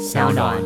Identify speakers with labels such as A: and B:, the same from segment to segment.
A: 小暖。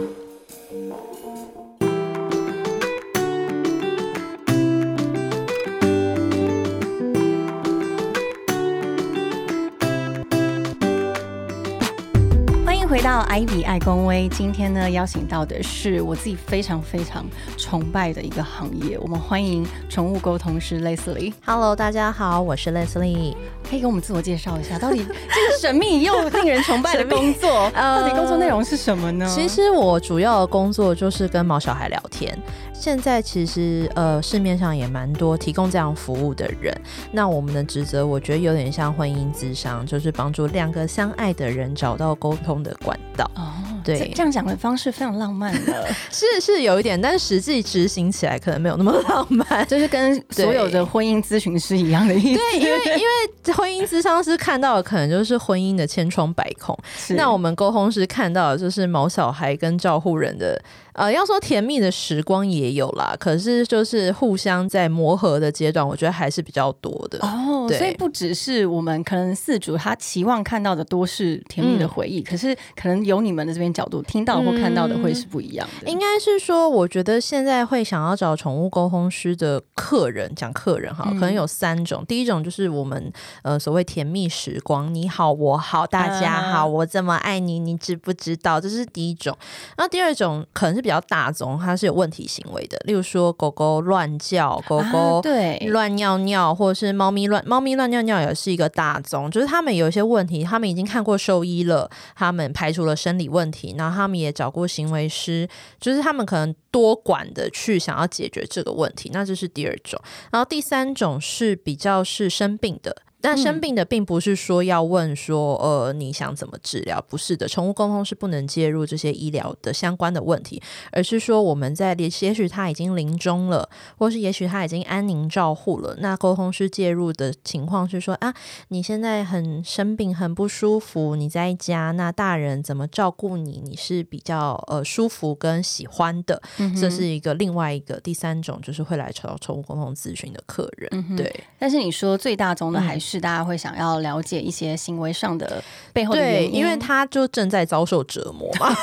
B: 欢迎回到艾比爱公威。今天呢，邀请到的是我自己非常非常崇拜的一个行业。我们欢迎宠物沟通师 Leslie。
C: Hello，大家好，我是 Leslie。
B: 可以给我们自我介绍一下，到底 这个神秘又令人崇拜的工作，到底工作内容是什么呢？
C: 其实我主要的工作就是跟毛小孩聊天。现在其实呃市面上也蛮多提供这样服务的人。那我们的职责，我觉得有点像婚姻咨商，就是帮助两个相爱的人找到沟通的管道。
B: 哦，
C: 对
B: 这这样讲的方式非常浪漫的，
C: 是是有一点，但实际执行起来可能没有那么浪漫。
B: 就是跟所有的婚姻咨询师一样的意思。
C: 对，因为因为婚姻咨商师看到的可能就是婚姻的千疮百孔，那我们沟通师看到的就是毛小孩跟照护人的，呃，要说甜蜜的时光也有啦，可是就是互相在磨合的阶段，我觉得还是比较多的。
B: 哦，
C: 对
B: 所以不只是我们可能四主他期望看到的多是甜蜜的回忆，可是可能由你们的这边角度听到或看到的会是不一样的。
C: 应该是说，我觉得现在会想要找宠物沟通师的客人，讲客人哈，
B: 嗯
C: 可能有三种。第一种就是我们呃所谓甜蜜时光，你好我好大家好，
B: 啊
C: 我这么爱你，你知不知道？这是第一种。那第二种可能是比较大宗，它是有问题行为的，例如说狗狗乱叫，狗狗、
B: 啊对
C: 乱尿尿，或者是猫咪乱猫咪乱尿尿也是一个大宗，就是他们有一些问题，他们已经看过兽医了，他们排除了生理问题，然后他们也找过行为师，就是他们可能多管的去想要解决这个问题，那这是第二种。然后第三种是比较是生病的。但生病的并不是说要问说，呃，你想怎么治疗？不是的，宠物沟通是不能介入这些医疗的相关的问题，而是说我们在也也许他已经临终了，或是也许他已经安宁照护了，那沟通师介入的情况是说啊，你现在很生病，很不舒服，你在家，那大人怎么照顾你？你是比较呃舒服跟喜欢的，
B: 嗯
C: 这是一个另外一个第三种，就是会来找宠物沟通咨询的客人，
B: 嗯
C: 对。
B: 但是你说最大宗的还是大家会想要了解一些行为上的背后的原，因，
C: 因为他就正在遭受折磨嘛。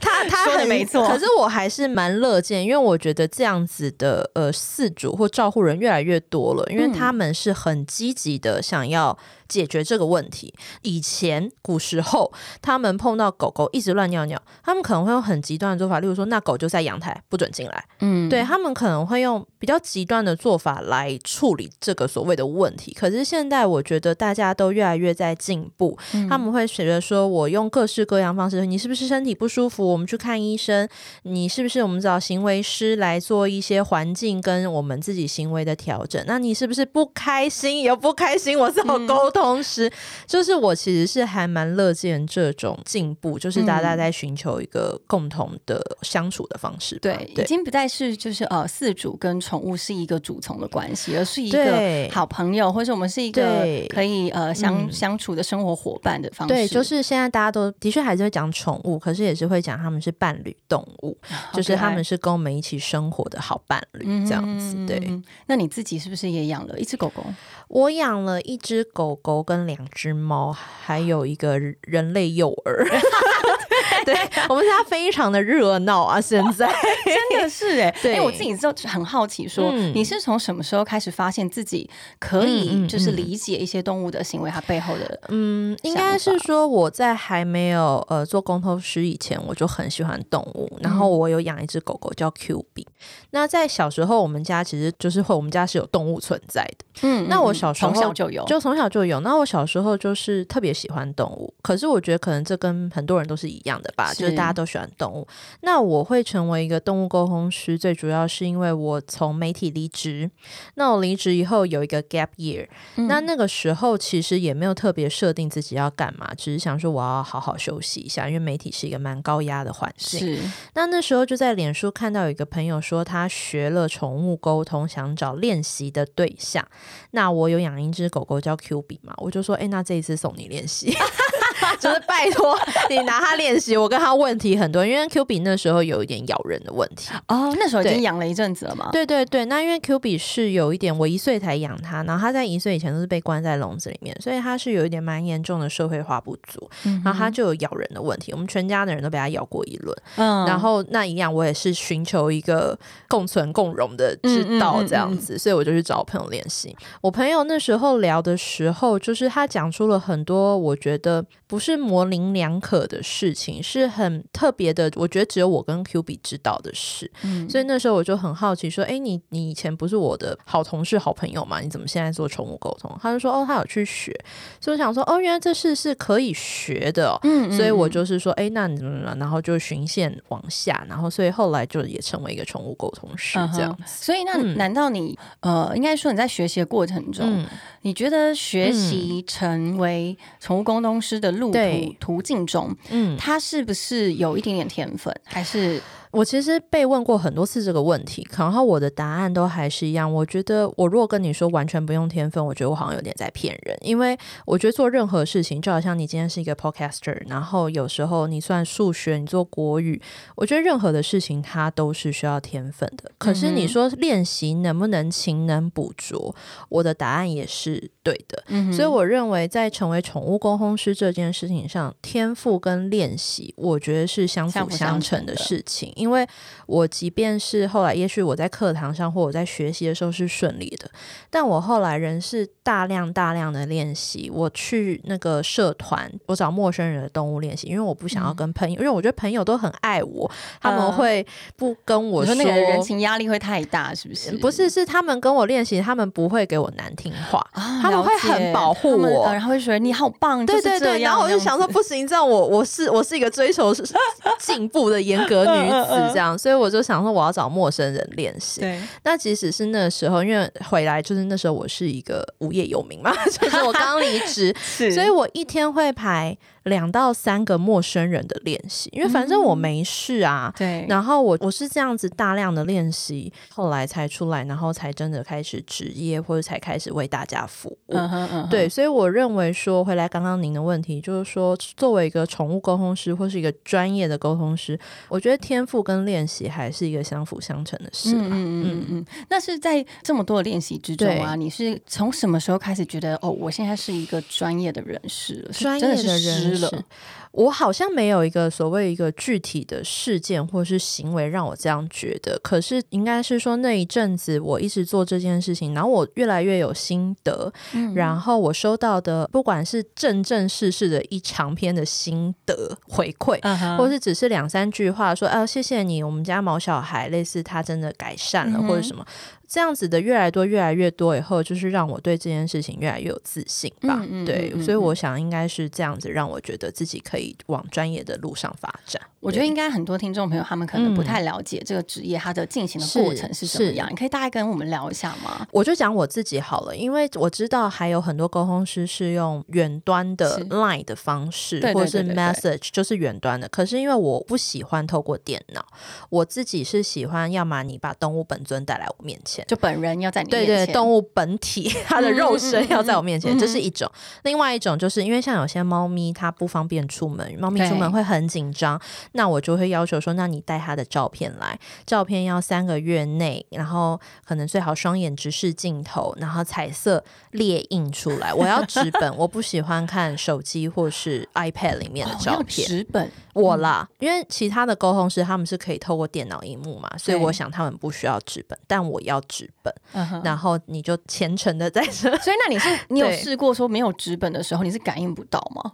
C: 他他
B: 说得
C: 很
B: 没错
C: 可是我还是蛮乐见，因为我觉得这样子的呃饲主或照护人越来越多了，因为
B: 嗯
C: 他们是很积极的想要解决这个问题。以前古时候，他们碰到狗狗一直乱尿尿，他们可能会用很极端的做法，例如说，那狗就在阳台不准进来。
B: 嗯
C: 对他们可能会用比较极端的做法来处理这个所谓的问题。可是现在我觉得大家都越来越在进步，
B: 嗯
C: 他们会觉得说，我用各式各样方式，你是不是身体不舒服？我们去看医生。你是不是我们找行为师来做一些环境跟我们自己行为的调整？那你是不是不开心？有不开心，我是
B: 好
C: 沟通师。就是我其实是还蛮乐见这种进步，就是大家在寻求一个共同的相处的方式吧。
B: 对，已经不再是就是呃饲主跟宠物是一个主从的关系，而是一个好朋友，或者我们是一个可以呃相、
C: 嗯
B: 相处的生活伙伴的方式。
C: 对，就是现在大家都的确还是会讲宠物，可是也是会讲他们是伴侣动物，就是他们是跟我们一起生活的好伴侣这样子。对，
B: 嗯那你自己是不是也养了一只狗狗？
C: 我养了一只狗狗跟两只猫，还有一个人类幼儿。对，我们家非常的热闹啊！现在
B: 真的是 哎、
C: 对
B: 因为我自己就很好奇说，
C: 嗯
B: 你是从什么时候开始发现自己可以就是
C: 嗯
B: 理解一些动物的行为，它背后的
C: 嗯，应该是说我在还没有呃做工头师以前，我就很喜欢动物。然后我有养一只狗狗叫 Q B。那在小时候，我们家其实就是会，我们家是有动物存在的。
B: 嗯
C: 那我小时候
B: 从小就有，
C: 就从小就有。那我小时候就是特别喜欢动物，可是我觉得可能这跟很多人都是一样的吧，
B: 是
C: 就是大家都喜欢动物。那我会成为一个动物沟通师，最主要是因为我从媒体离职。那我离职以后有一个 gap year，、
B: 嗯
C: 那那个时候其实也没有特别设定自己要干嘛，只是想说我要好好休息一下，因为媒体是一个蛮高压的环境。
B: 是
C: 那那时候就在脸书看到有一个朋友说他学了宠物沟通，想找练习的对象。那我有养一只狗狗叫 Q B 嘛，我就说，哎、那这一次送你练习。就是拜托你拿它练习。我跟他问题很多，因为 Q 比那时候有一点咬人的问题。
B: 哦，那时候已经养了一阵子了嘛。
C: 对对对，那因为 Q 比是有一点，我一岁才养它，然后它在一岁以前都是被关在笼子里面，所以它是有一点蛮严重的社会化不足，
B: 嗯
C: 然后它就有咬人的问题。我们全家的人都被它咬过一轮。
B: 嗯
C: 然后那一样，我也是寻求一个共存共荣的之道这样子，所以我就去找我朋友练习。我朋友那时候聊的时候，就是他讲出了很多我觉得不是模棱两可的事情，是很特别的，我觉得只有我跟 Q B 知道的事。
B: 嗯
C: 所以那时候我就很好奇，说：“哎，你你以前不是我的好同事、好朋友吗？你怎么现在做宠物沟通？”他就说：“哦，他有去学。”所以我想说：“哦，原来这事是可以学的、哦。”
B: 嗯
C: 所以我就是说，哎、那你怎么怎么，然后就循线往下，然后所以后来就也成为一个宠物沟通师这样。
B: 所以那
C: 嗯
B: 难道你、呃，应该说你在学习的过程中，
C: 嗯，
B: 你觉得学习成为宠物沟通师的路途
C: 对。
B: 途径中，
C: 嗯，
B: 他是不是有一点点天分，还是
C: 我其实被问过很多次这个问题，然后我的答案都还是一样。我觉得我如果跟你说完全不用天分，我觉得我好像有点在骗人，因为我觉得做任何事情，就好像你今天是一个 podcaster，然后有时候你算数学，你做国语，我觉得任何的事情它都是需要天分的。可是你说练习能不能勤能补拙，我的答案也是对的。
B: 嗯
C: 所以我认为，在成为宠物沟通师这件事情上，天赋跟练习，我觉得是相辅
B: 相
C: 成的事情。因为我即便是后来，也许我在课堂上或我在学习的时候是顺利的，但我后来仍是大量大量的练习。我去那个社团，我找陌生人的动物练习，因为我不想要跟朋友，因为我觉得朋友都很爱我，他们
B: 嗯
C: 会不跟我说
B: 那个人情压力会太大，是不是？
C: 不是，是他们跟我练习，他们不会给我难听话。
B: 啊，
C: 他们会很保护我
B: 呃然后会觉得你好棒，
C: 对对对，然后我就想说，，不行，这样我我是我是一个追求进步的严格女子，这样，所以我就想说，我要找陌生人练习。
B: 对，
C: 那即使是那时候，因为回来就是那时候我是一个无业游民嘛，就是我刚离职，所以我一天会排两到三个陌生人的练习，因为反正我没事啊。
B: 对，
C: 然后我我是这样子大量的练习，后来才出来，然后才真的开始职业，或者才开始为大家服务。
B: 嗯哼嗯哼，
C: 对，所以我认为说，回来刚刚您的问题，就是说，作为一个宠物沟通师或是一个专业的沟通师，我觉得天赋跟练习还是一个相辅相成的事啦。
B: 嗯嗯嗯那是在这么多的练习之中啊，你是从什么时候开始觉得哦，我现在是一个专业的人士
C: 专业的人
B: 是。
C: 我好像没有一个所谓一个具体的事件或是行为让我这样觉得，可是应该是说那一阵子我一直做这件事情，然后我越来越有心得，
B: 嗯。
C: 然后我收到的不管是正正式式的一长篇的心得回馈，或是只是两三句话说，啊，谢谢你，我们家毛小孩类似他真的改善了、
B: 嗯
C: 或者什么，这样子的越来越多越来越多以后，就是让我对这件事情越来越有自信吧。
B: 嗯嗯
C: 对，所以我想应该是这样子，让我觉得自己可以往专业的路上发展。
B: 我觉得应该很多听众朋友他们可能不
C: 嗯
B: 太了解这个职业它的进行的过程是
C: 是
B: 怎么样，你可以大概跟我们聊一下吗？
C: 我就讲我自己好了，因为我知道还有很多沟通师是用远端的 Line 的方式，或者是 Message，就是远端的。可是因为我不喜欢透过电脑，我自己是喜欢，要么你把动物本尊带来我面前。
B: 就本人要在你
C: 对对，动物本体 它的肉身要在我面前，这是一种。另外一种就是因为像有些猫咪它不方便出门，猫咪出门会很紧张，那我就会要求说，那你带它的照片来，照片要三个月内，然后可能最好双眼直视镜头，然后彩色列印出来。我要纸本，我不喜欢看手机或是 iPad 里面的照片。
B: 纸本，
C: 我啦，因为其他的沟通师他们是可以透过电脑荧幕嘛，所以我想他们不需要纸本，但我要纸本。
B: 嗯
C: 然后你就虔诚的在这。
B: 所以那你是 你有试过说没有纸本的时候，你是感应不到吗？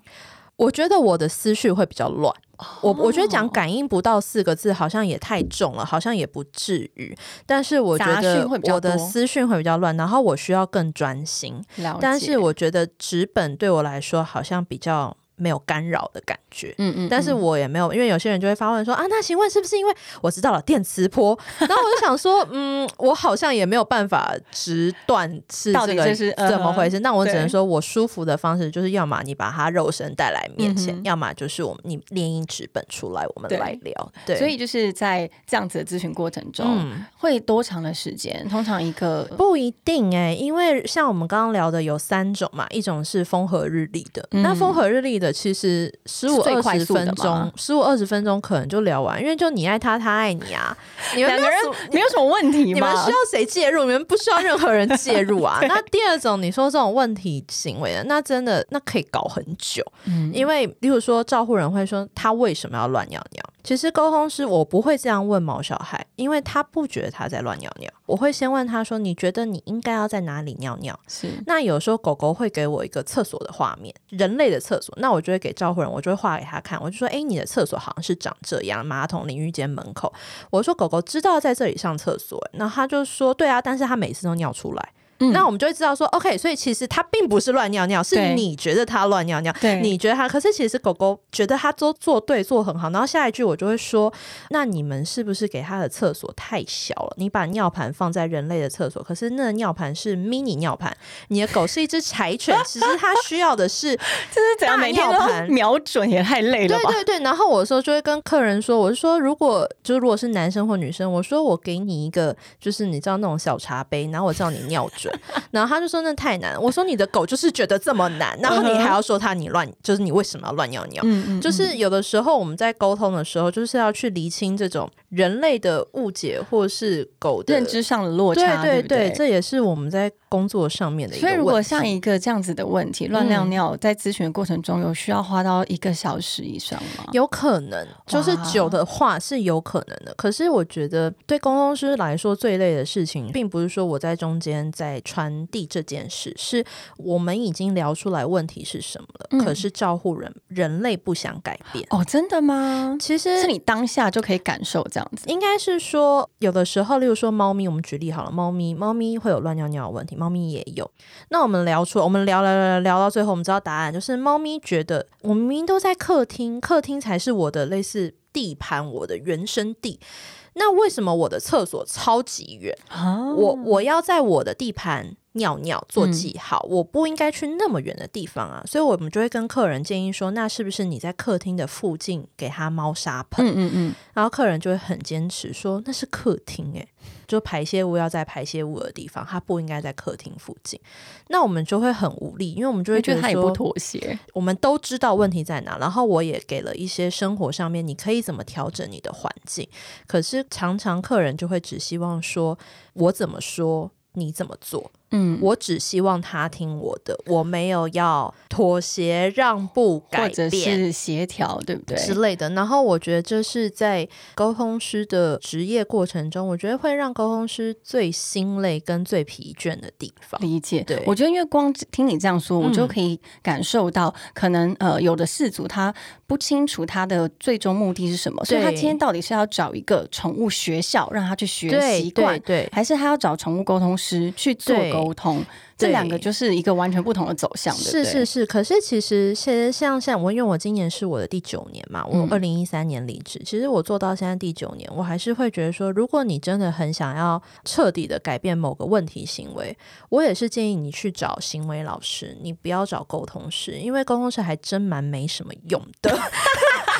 C: 我觉得我的思绪会比较乱。我我觉得讲
B: 哦
C: 感应不到四个字好像也太重了，好像也不至于。但是我觉得我的
B: 多
C: 思绪会比较乱，然后我需要更专心。但是我觉得纸本对我来说好像比较没有干扰的感觉。
B: 嗯嗯，
C: 但是
B: 嗯
C: 我也没有，因为有些人就会发问说啊，那请问是不是因为我知道了电磁波？然后我就想说，嗯，我好像也没有办法直断是
B: 到
C: 这个
B: 是嗯
C: 怎么回事。那我只能说我舒服的方式就是，要么你把它肉身带来面前，
B: 嗯
C: 要么就是我们你练音纸本出来，我们来聊。对，
B: 所以就是在这样子的咨询过程中，
C: 嗯。
B: 会多长的时间？通常一个
C: 不一定哎、因为像我们刚刚聊的有三种嘛，一种是风和日丽的，
B: 嗯
C: 那风和日丽的的，其实十五
B: 最
C: 二十分钟，十五二十分钟可能就聊完，因为就你爱他，他爱你啊，你们
B: 两个人
C: 没有
B: 什么问题吗
C: 你们需？要谁介入？你们不需要任何人介入啊。那第二种，你说这种问题行为的，那真的那可以搞很久，
B: 嗯
C: 因为例如说照护人会说他为什么要乱尿尿？其实沟通师我不会这样问毛小孩，因为他不觉得他在乱尿尿。我会先问他说：“你觉得你应该要在哪里尿尿？”
B: 是
C: 那有时候狗狗会给我一个厕所的画面，人类的厕所，那我就会给照护人，我就会画给他看，我就说：“诶，你的厕所好像是长这样，马桶、淋浴间门口。”我说：“狗狗知道在这里上厕所。”那他就说：“对啊，但是他每次都尿出来。
B: 嗯
C: 那我们就会知道说，OK，所以其实它并不是乱尿尿，是你觉得它乱尿尿，
B: 对
C: 你觉得它，可是其实狗狗觉得它都做对做很好。然后下一句我就会说，那你们是不是给它的厕所太小了？你把尿盘放在人类的厕所，可是那个尿盘是 mini 尿盘，你的狗是一只柴犬，其实它需要的是
B: 这是怎样
C: 大
B: 每天
C: 尿盘
B: 都瞄准也太累了吧？
C: 对对对，然后我有时候就会跟客人说，我就说，如果就是如果是男生或女生，我说我给你一个，就是你知道那种小茶杯，然后我叫你尿准，然后他就说那太难，我说你的狗就是觉得这么难，然后你还要说他你乱，就是你为什么要乱尿尿？
B: 嗯嗯，
C: 就是有的时候我们在沟通的时候，就是要去厘清这种人类的误解，或是狗的
B: 认知上的落
C: 对
B: 差，
C: 对
B: 不对？
C: 这也是我们在工作上面的一个
B: 所以，如果像一个这样子的问题，乱尿尿，在咨询的过程中，有需要花到一个小时以上吗？
C: 有可能，就是久的话是有可能的。可是我觉得对公公师来说最累的事情，并不是说我在中间在传递这件事，是我们已经聊出来问题是什么了，
B: 嗯
C: 可是照护人人类不想改变。
B: 哦，真的吗？
C: 其实
B: 是你当下就可以感受这样子？
C: 应该是说，有的时候，例如说猫咪，我们举例好了，猫咪，猫咪会有乱尿尿的问题，猫咪也有。那我们聊出，我们聊聊聊聊到最后，我们知道答案，就是猫咪觉得我明明都在客厅，客厅才是我的类似地盘，我的原生地。那为什么我的厕所超级远？
B: 啊
C: 我我要在我的地盘尿尿做记号，我不应该去那么远的地方啊。所以我们就会跟客人建议说，那是不是你在客厅的附近给他猫砂盆？
B: 嗯嗯嗯，
C: 然后客人就会很坚持说那是客厅诶，就排泄物要在排泄物的地方，它不应该在客厅附近。那我们就会很无力，因为我们就会觉得
B: 他也不妥协。
C: 我们都知道问题在哪，然后我也给了一些生活上面你可以怎么调整你的环境。可是常常客人就会只希望说我怎么说你怎么做，
B: 嗯，
C: 我只希望他听我的，我没有要妥协让步改
B: 或者
C: 变。
B: 是协调，对不对？
C: 之类的。然后我觉得这是在沟通师的职业过程中，我觉得会让沟通师最心累跟最疲倦的地方。
B: 理解，
C: 对
B: 我觉得因为光听你这样说，我就
C: 嗯
B: 可以感受到，可能呃有的事主他不清楚他的最终目的是什么，所以他今天到底是要找一个宠物学校让他去学习惯
C: 对，对
B: 还是他要找宠物沟通师去做
C: 对
B: 沟通？这两个就是一个完全不同的走向，
C: 是是是，可是其实现在像像我，因为我今年是我的第九年嘛，我
B: 嗯
C: 二零一三年离职，其实我做到现在第九年，我还是会觉得说，如果你真的很想要彻底的改变某个问题行为，我也是建议你去找行为老师，你不要找沟通师，因为沟通师还真蛮没什么用的。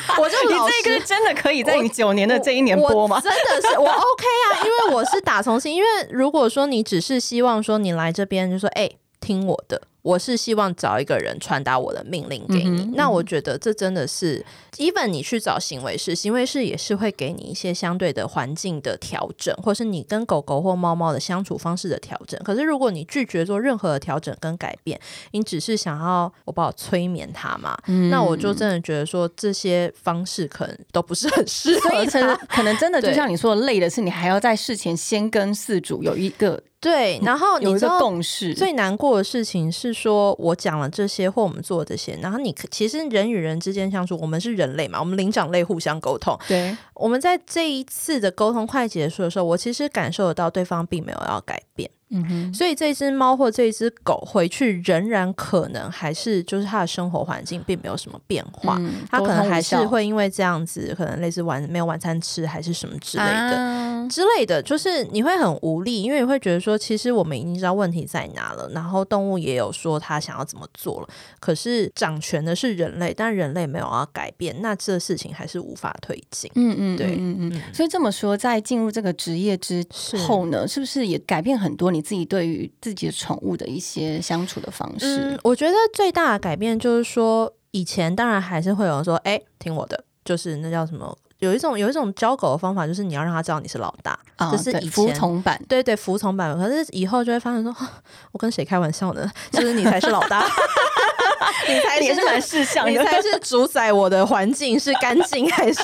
C: 我就
B: 你这个真的可以在你九年的这一年播吗？
C: 真的是我 OK 啊，因为我是打从心，因为如果说你只是希望说你来这边就说哎、听我的。我是希望找一个人传达我的命令给你，
B: 嗯
C: 那我觉得这真的是，even 你去找行为师，行为师也是会给你一些相对的环境的调整，或是你跟狗狗或猫猫的相处方式的调整。可是如果你拒绝做任何的调整跟改变，你只是想要我把我催眠它嘛，
B: 嗯
C: 那我就真的觉得说这些方式可能都不是很适合
B: 所以可能。可能真的就像你说的，累的是你还要在事前先跟饲主有一个
C: 对，然后你知道
B: 共识，
C: 最难过的事情是说，我讲了这些或我们做这些，然后你可其实人与人之间相处，我们是人类嘛，我们灵长类互相沟通。
B: 对，
C: 我们在这一次的沟通快结束的时候，我其实感受得到对方并没有要改变，
B: 嗯哼，
C: 所以这只猫或这只狗回去仍然可能还是就是它的生活环境并没有什么变化。
B: 嗯
C: 它可能还是会因为这样子，可能类似晚没有晚餐吃，还是什么之类的。
B: 啊
C: 之类的，就是你会很无力，因为你会觉得说，其实我们已经知道问题在哪了，然后动物也有说他想要怎么做了，可是掌权的是人类，但人类没有要改变，那这事情还是无法推进。
B: 嗯嗯，
C: 对
B: 嗯嗯嗯。所以这么说，在进入这个职业之后呢，是不是也改变很多你自己对于自己的宠物的一些相处的方式？
C: 嗯，我觉得最大的改变就是说。以前当然还是会有人说，哎、听我的，就是那叫什么？有一种有一种教狗的方法，就是你要让它知道你是老大，
B: 啊
C: 这是以前
B: 对服从版。
C: 对对，服从版。可是以后就会发现说，啊我跟谁开玩笑呢？就是你才是老大，你才是
B: 也是蛮识相
C: 你
B: 的，
C: 才是主宰我的环境是干净还是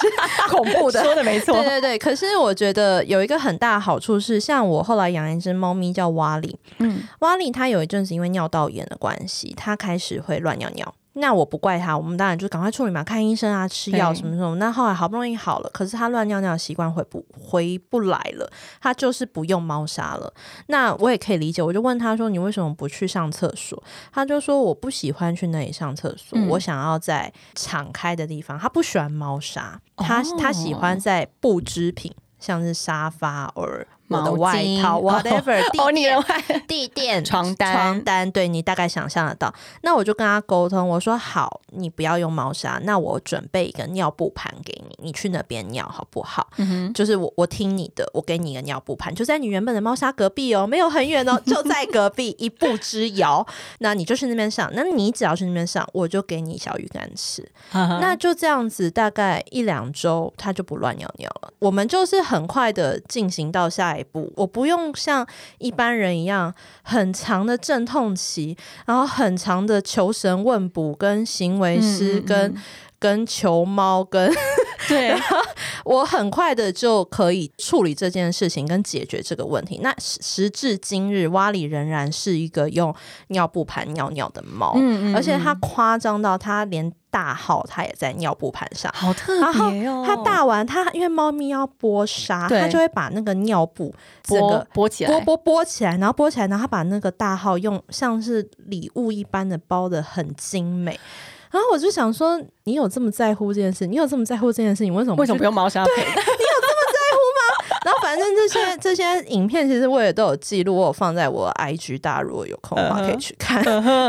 C: 恐怖的？
B: 说的没错
C: 对。对对，可是我觉得有一个很大的好处是，像我后来养一只猫咪叫瓦里，
B: 嗯，
C: 瓦里它有一阵子因为尿道炎的关系，它开始会乱尿尿。那我不怪他，我们当然就赶快处理嘛，看医生啊，吃药什么什么。那后来好不容易好了，可是他乱尿尿的习惯回不回不来了，他就是不用猫砂了。那我也可以理解，我就问他说：“你为什么不去上厕所？”他就说：“我不喜欢去那里上厕所，
B: 嗯
C: 我想要在敞开的地方。他不喜欢猫砂，他、
B: 哦
C: 他喜欢在布织品，像是沙发我的
B: 毛
C: 外套，whatever 地
B: 哦，你的
C: 垫
B: 外
C: 地垫、
B: 床单
C: 床单，对你大概想象得到。那我就跟他沟通，我说好，你不要用猫砂，那我准备一个尿布盘给你，你去那边尿好不好？
B: 嗯，
C: 就是我我听你的，我给你一个尿布盘，就在你原本的猫砂隔壁哦，没有很远哦，就在隔壁一步之遥。那你就去那边上，那你只要去那边上，我就给你小鱼干吃。
B: 那
C: 那就这样子，大概一两周，它就不乱尿尿了。我们就是很快的进行到下一步，我不用像一般人一样很长的阵痛期，然后很长的求神问卜，跟行为师，跟跟求猫，跟
B: 对，
C: 我很快的就可以处理这件事情跟解决这个问题。那时时至今日，瓦里仍然是一个用尿布盘尿尿的猫，
B: 嗯
C: 而且它夸张到它连大号它也在尿布盘上。
B: 好特别哦，
C: 它大完，它因为猫咪要剥沙，它就会把那个尿布整
B: 拨
C: 个
B: 剥起来，
C: 剥剥剥起来，然后剥起来，然后它把那个大号用像是礼物一般的包的很精美。然后我就想说，你有这么在乎这件事？你有这么在乎这件事你，为什么
B: 为什么不用猫砂陪？
C: 然后反正这些这些影片，其实我也都有记录，我有放在我 IG，大家如果有空的话可以去看。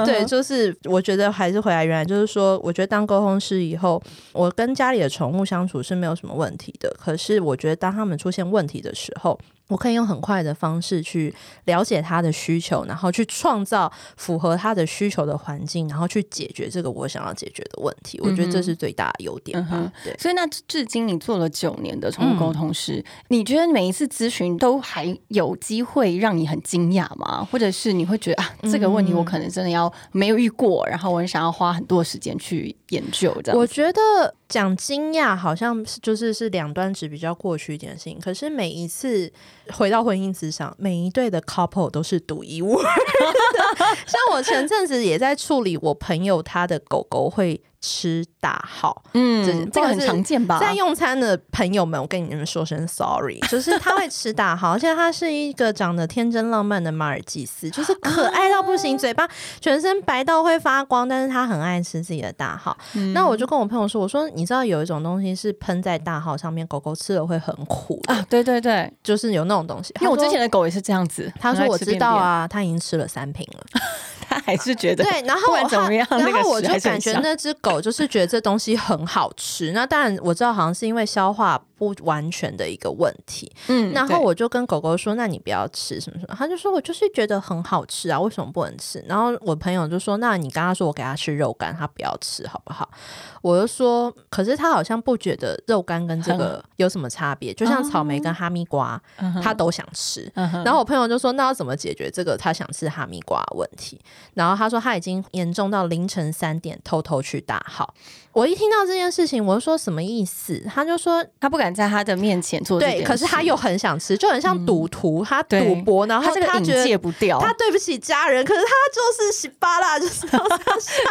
C: 对，就是我觉得还是回来原来，就是说，我觉得当沟通师以后，我跟家里的宠物相处是没有什么问题的。可是我觉得当他们出现问题的时候，我可以用很快的方式去了解他的需求，然后去创造符合他的需求的环境，然后去解决这个我想要解决的问题。我觉得这是最大的优点吧。
B: 嗯
C: 对。
B: 所以那至今你做了九年的宠物沟通
C: 嗯
B: 师，你觉得每一次咨询都还有机会让你很惊讶吗？或者是你会觉得啊，这个问题我可能真的要没有遇过，然后我很想要花很多时间去研究这样。
C: 我觉得讲惊讶好像就是是两端值比较过去一点的事情，可是每一次回到婚姻之上，每一对的 couple 都是独一无二。像我前阵子也在处理我朋友他的狗狗会吃大号，
B: 嗯
C: 这
B: 这个很常见吧？
C: 在用餐的朋友们，我跟你们说声 sorry，就是他会吃大号，而且他是一个长得天真浪漫的马尔济斯，就是可爱到不行，嘴巴全身白到会发光，但是他很爱吃自己的大号。
B: 嗯
C: 那我就跟我朋友说，我说你知道有一种东西是喷在大号上面，狗狗吃了会很苦的，
B: 啊，对对对，
C: 就是有那种东西。
B: 因为我之前的狗也是这样子，
C: 他说我知道啊，他已经吃了三瓶了。
B: 他还是觉得
C: 对，然后
B: 怎么样
C: 然后我就感觉那只狗就是觉得这东西很好吃。那当然我知道好像是因为消化不完全的一个问题。
B: 嗯
C: 然后我就跟狗狗说：“那你不要吃什么什么。”他就说：“我就是觉得很好吃啊，为什么不能吃？”然后我朋友就说：“那你刚刚说我给他吃肉干，他不要吃好不好？”我就说：“可是他好像不觉得肉干跟这个 有什么差别，就像草莓跟哈密瓜，他都想吃。”
B: 嗯
C: 然后我朋友就说：“那要怎么解决这个他想吃哈密瓜的问题？”然后他说他已经严重到凌晨三点偷偷去大号。我一听到这件事情，我就说什么意思？他就说
B: 他不敢在他的面前做
C: 对，可是他又很想吃，就很像赌徒，他赌博，然后
B: 他
C: 觉得。
B: 戒不掉，
C: 他对不起家人，可是他就是稀巴拉，就是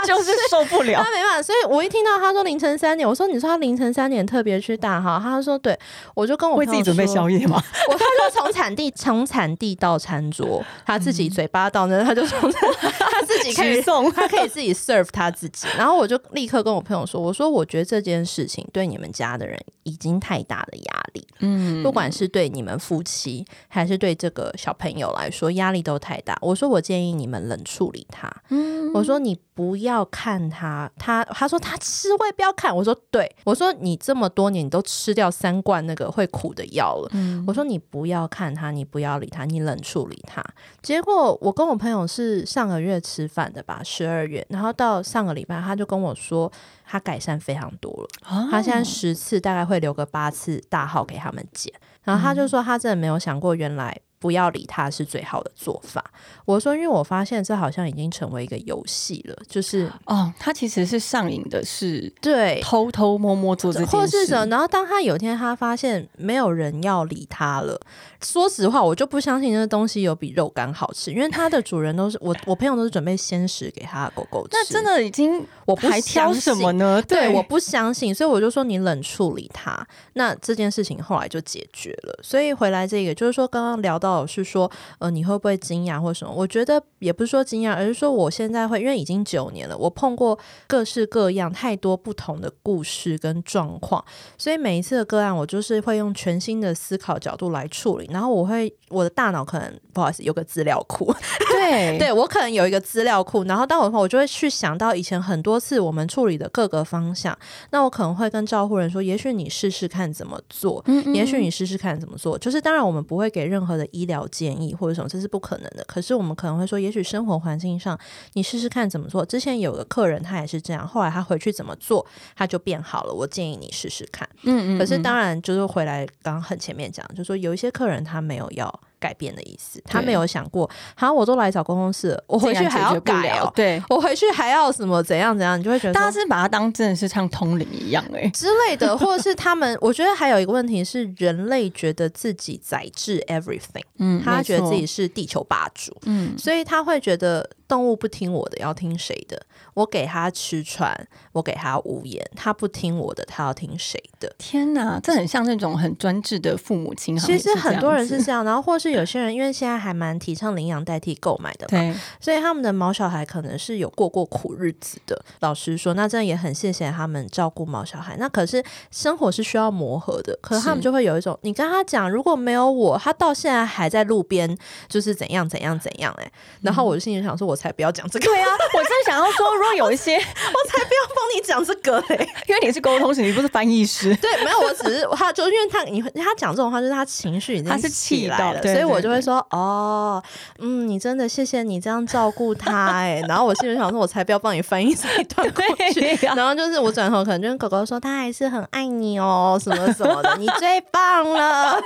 B: 就是受不了
C: 他。没办法，所以我一听到他说凌晨三点，我说你说他凌晨三点特别去大号，他说对，我就跟我
B: 为自己准备宵
C: 夜，
B: 夜吗？
C: 我他就从产地从产地到餐桌，他自己嘴巴到那，他就从他自己可以
B: 送
C: 他可以自己 serve 他自己，然后我就立刻跟我朋友说，我说我觉得这件事情对你们家的人已经太大的压力，
B: 嗯
C: 不管是对你们夫妻还是对这个小朋友来说，压力都太大。我说我建议你们冷处理他。
B: 嗯
C: 我说你不要看他，他他说他吃会不要看，我说对，我说你这么多年你都吃掉三罐那个会苦的药了，嗯我说你不要看他，你不要理他，你冷处理他。结果我跟我朋友是上个月吃饭的吧，十二月，然后到上个礼拜他就跟我说他改善非常多了，他现在十次大概会留个八次大号给他们剪，然后他就说他真的没有想过原来。不要理他是最好的做法。我说，因为我发现这好像已经成为一个游戏了，就是
B: 哦，他其实是上瘾的，是
C: 对
B: 偷偷摸摸做这件事，
C: 或是什么。然后当他有一天他发现没有人要理他了，说实话，我就不相信这东西有比肉干好吃，因为它的主人都是我，我朋友都是准备鲜食给他的狗狗吃。
B: 那真的已经
C: 我不
B: 还挑什么呢？
C: 对，我不相信，所以我就说你冷处理他。那这件事情后来就解决了。所以回来这个就是说，刚刚聊到。是说，呃，你会不会惊讶或什么？我觉得也不是说惊讶，而是说我现在会，因为已经九年了，我碰过各式各样太多不同的故事跟状况，所以每一次的个案，我就是会用全新的思考角度来处理。然后我会，我的大脑可能不好意思有个资料库，
B: 对，
C: 对我可能有一个资料库。然后当我我就会去想到以前很多次我们处理的各个方向，那我可能会跟照护人说，也许你试试看怎么做，嗯也许你试试看怎么做。就是当然我们不会给任何的医疗。建议或者什么，这是不可能的。可是我们可能会说，也许生活环境上，你试试看怎么做。之前有个客人，他也是这样，后来他回去怎么做，他就变好了。我建议你试试看。嗯嗯。可是当然，就是回来刚刚很前面讲，就说有一些客人他没有要。改变的意思，他没有想过，好，我都来找公司，我回去还要改哦，
B: 对。
C: 我回去还要什么怎样怎样，你就会觉得
B: 大家 是把它当真的是像通灵一样哎
C: 之类的，或者是他们，我觉得还有一个问题是，人类觉得自己宰制 everything，嗯，他觉得自己是地球霸主，嗯，所以他会觉得动物不听我的，要听谁的？我给他吃穿，我给他无言，他不听我的，他要听谁的？
B: 天哪，这很像那种很专制的父母亲。
C: 其实很多人是这样，然后或是有些人，因为现在还蛮提倡领养代替购买的嘛，所以他们的毛小孩可能是有过过苦日子的。老实说，那这样也很谢谢他们照顾毛小孩。那可是生活是需要磨合的，可是他们就会有一种，你跟他讲，如果没有我，他到现在还在路边，就是怎样怎样怎样哎。然后我就心里想说，我才不要讲这个。
B: 对啊，我正想要说。如果有一些，我
C: 才不要帮你讲这个嘞，
B: 因为你是沟通型，你不是翻译师。
C: 对，没有，我只是他，就因为他，你他讲这种话，就是他情绪已经
B: 是
C: 气来了，所以我就会说，哦，嗯，你真的谢谢你这样照顾他，哎，然后我心里想说，我才不要帮你翻译这一段过去，然后就是我转头可能就跟狗狗说，他还是很爱你哦，什么什么的，你最棒了。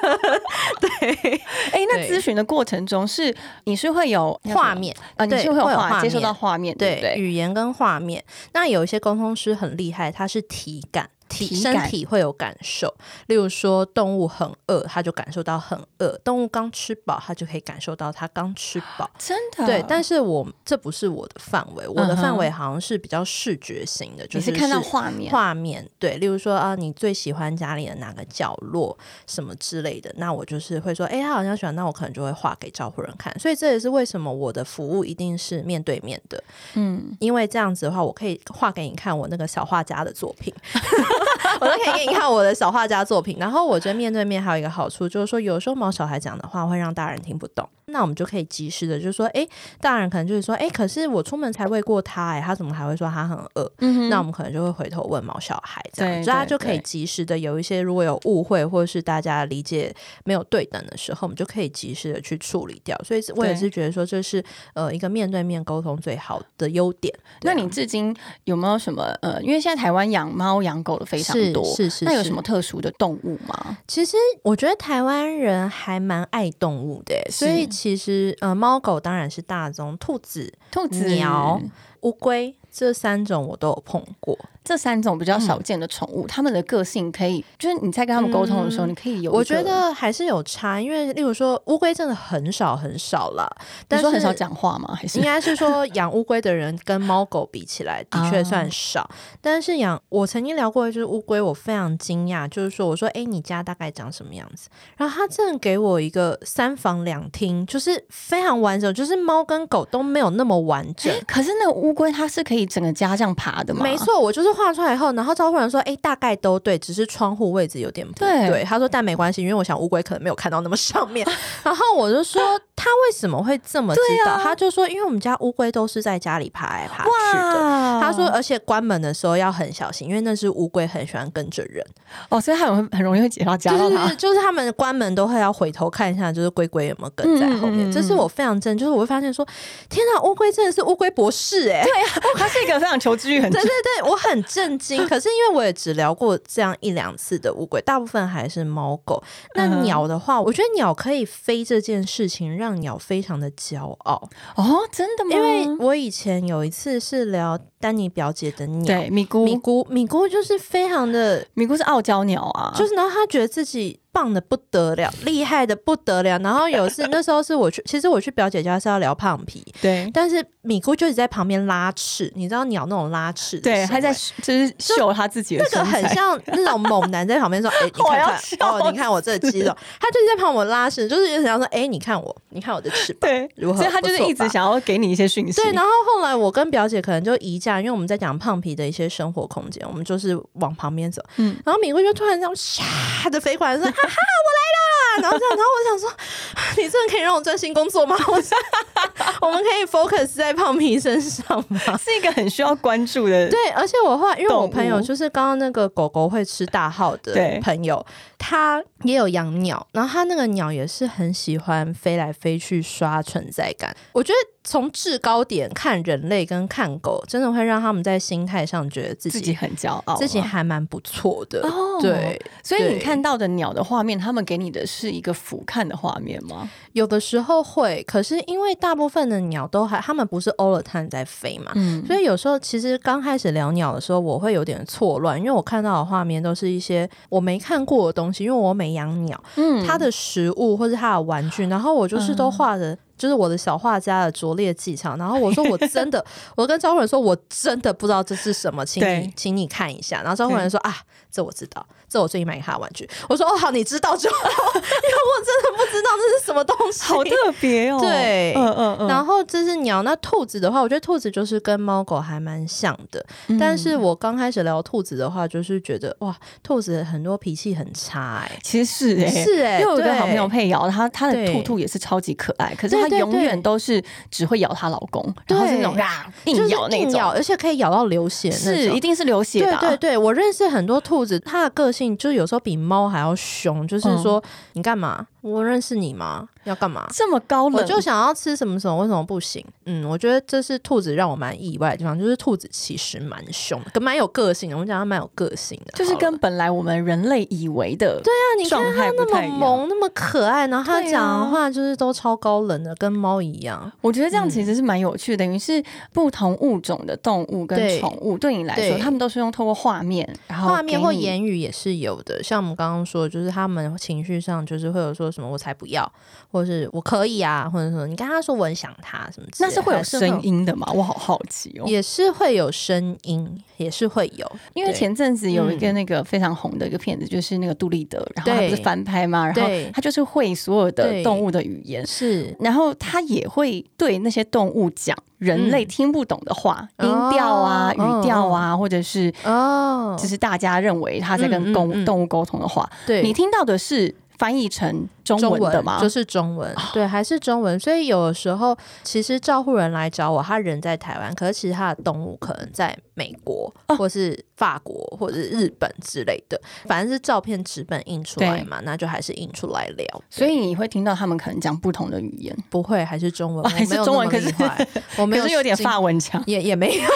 C: 对，
B: 哎，那咨询的过程中是你是会有
C: 画面
B: 啊，你是会有画接收到画面，
C: 对，语言跟。画面，那有一些沟通师很厉害，他是体感。体身体会有感受，例如说动物很饿，他就感受到很饿；动物刚吃饱，他就可以感受到他刚吃饱。
B: 真的
C: 对，但是我这不是我的范围，我的范围好像是比较视觉型的，就是
B: 看到画面，
C: 画面对，例如说啊，你最喜欢家里的哪个角落，什么之类的，那我就是会说，哎，他好像喜欢，那我可能就会画给照顾人看。所以这也是为什么我的服务一定是面对面的，嗯，因为这样子的话，我可以画给你看我那个小画家的作品。我都可以给你看我的小画家作品，然后我觉得面对面还有一个好处，就是说有时候毛小孩讲的话会让大人听不懂。那我们就可以及时的，就是说，哎，大人可能就是说，哎，可是我出门才喂过他，哎，他怎么还会说他很饿？那我们可能就会回头问毛小孩，这样，所以他就可以及时的有一些如果有误会或者是大家理解没有对等的时候，我们就可以及时的去处理掉。所以我也是觉得说，这是呃一个面对面沟通最好的优点。
B: 那你至今有没有什么呃，因为现在台湾养猫养狗的非常多，
C: 是是，
B: 那有什么特殊的动物吗？
C: 其实我觉得台湾人还蛮爱动物的，所以。其实，呃，猫狗当然是大宗，兔子、
B: 兔子、
C: 鸟、乌龟这三种我都有碰过。
B: 这三种比较少见的宠物，它们的个性可以，就是你在跟他们沟通的时候，你可以有。
C: 我觉得还是有差，因为例如说乌龟真的很少很少了。
B: 但说很少讲话吗？还是
C: 应该是说养乌龟的人跟猫狗比起来，的确算少。但是养我曾经聊过，就是乌龟，我非常惊讶，就是说我说，哎，你家大概长什么样子？然后他真的给我一个三房两厅，就是非常完整，就是猫跟狗都没有那么完整。
B: 可是那个乌龟它是可以整个家这样爬的吗？
C: 没错，我就是。画出来以后，然后招呼人说：“哎，大概都对，只是窗户位置有点不对。”他说：“但没关系，因为我想乌龟可能没有看到那么上面。”然后我就说：“他为什么会这么知道？”他就说：“因为我们家乌龟都是在家里爬来爬去的。”他说：“而且关门的时候要很小心，因为那是乌龟很喜欢跟着人
B: 哦，所以它很很容易会夹到夹到它。
C: 就是他们关门都会要回头看一下，就是龟龟有没有跟在后面。这是我非常真，就是我会发现说：天哪，乌龟真的是乌龟博士哎！
B: 对啊，他是一个非常求知欲很
C: 对对对，我很震惊。可是因为我也只聊过这样一两次的乌龟，大部分还是猫狗。那鸟的话，我觉得鸟可以飞这件事情让鸟非常的骄傲
B: 哦，真的吗？
C: 因为我以前有一次是聊。丹尼表姐的鸟，
B: 对，米姑，
C: 米姑，米姑就是非常的，
B: 米姑是傲娇鸟啊，
C: 就是然后她觉得自己。棒的不得了，厉害的不得了。然后有次 那时候是我去，其实我去表姐家是要聊胖皮，
B: 对。
C: 但是米姑就在旁边拉翅，你知道鸟那种拉翅，
B: 对，
C: 他
B: 在就是秀他自己的，
C: 那个很像那种猛男在旁边说：“ 哎，你看看哦，你看我这肌肉。”他就是在旁边拉翅，就是想要说：“哎，你看我，你看我的翅膀。”
B: 对，所以他就是一直想要给你一些讯息。
C: 对，然后后来我跟表姐可能就移驾，因为我们在讲胖皮的一些生活空间，我们就是往旁边走。嗯，然后米姑就突然这样唰的飞过来说：“ 哈哈，我来了。”然后这样，然后我想说，你真的可以让我专心工作吗？我想我们可以 focus 在胖皮身上吗？
B: 是一个很需要关注的。
C: 对，而且我话，因为我朋友就是刚刚那个狗狗会吃大号的朋友，他也有养鸟，然后他那个鸟也是很喜欢飞来飞去刷存在感。我觉得。从制高点看人类跟看狗，真的会让他们在心态上觉得自己
B: 自己很骄傲，
C: 自己还蛮不错的。哦对，
B: 所以你看到的鸟的画面，他们给你的是一个俯瞰的画面吗？
C: 有的时候会，可是因为大部分的鸟都还，它们不是 all the time 在飞嘛，嗯，所以有时候其实刚开始聊鸟的时候，我会有点错乱，因为我看到的画面都是一些我没看过的东西，因为我没养鸟，嗯，它的食物或是它的玩具，然后我就是都画的。就是我的小画家的拙劣技巧，然后我说我真的，我跟招魂人说我真的不知道这是什么，请你请你看一下。然后招魂人说啊，这我知道，这我最近买给他的玩具。我说哦好，你知道就好，因为我真的不知道这是什么东西，
B: 好特别哦。
C: 对，嗯嗯嗯。然后这是鸟，那兔子的话，我觉得兔子就是跟猫狗还蛮像的。但是我刚开始聊兔子的话，就是觉得哇，兔子很多脾气很差哎，
B: 其实是哎，
C: 是哎，
B: 因为我有个好朋友佩瑶，她她的兔兔也是超级可爱，可是她。永远都是只会咬她老公，然后是那种啊硬咬那种，
C: 而且可以咬到流血，
B: 是一定是流血的。
C: 对对对，我认识很多兔子，它的个性就有时候比猫还要凶，就是说你干嘛？我认识你吗？要干嘛？
B: 这么高冷，
C: 我就想要吃什么什么，为什么不行？嗯，我觉得这是兔子让我蛮意外的地方，就是兔子其实蛮凶，跟蛮有个性的。我讲它蛮有个性的，
B: 就是跟本来我们人类以为的
C: 对啊，你看它那么萌，
B: 那
C: 么可爱，然后它讲的话就是都超高冷的，跟猫一样。
B: 我觉得这样其实是蛮有趣的，等于是不同物种的动物跟宠物，对你来说，他们都是用透过画面，然后
C: 画面或言语也是有的。像我们刚刚说，就是他们情绪上就是会有说什么，我才不要。或者是我可以啊，或者说你跟他说我很想他什么，
B: 那是会有声音的吗？我好好奇哦。
C: 也是会有声音，也是会有。
B: 因为前阵子有一个那个非常红的一个片子，就是那个杜立德，然后他不是翻拍嘛，然后他就是会所有的动物的语言，
C: 是，
B: 然后他也会对那些动物讲人类听不懂的话，音调啊、语调啊，或者是哦，就是大家认为他在跟公动物沟通的话，
C: 对
B: 你听到的是。翻译成中文的吗？
C: 就是中文，对，还是中文。所以有的时候，其实照护人来找我，他人在台湾，可是其实他的动物可能在美国，或是法国，或者是日本之类的。反正是照片纸本印出来嘛，那就还是印出来聊。
B: 所以你会听到他们可能讲不同的语言，
C: 不会还是中文，
B: 还是中文？可是
C: 我没有
B: 有点法文腔，
C: 也也没有。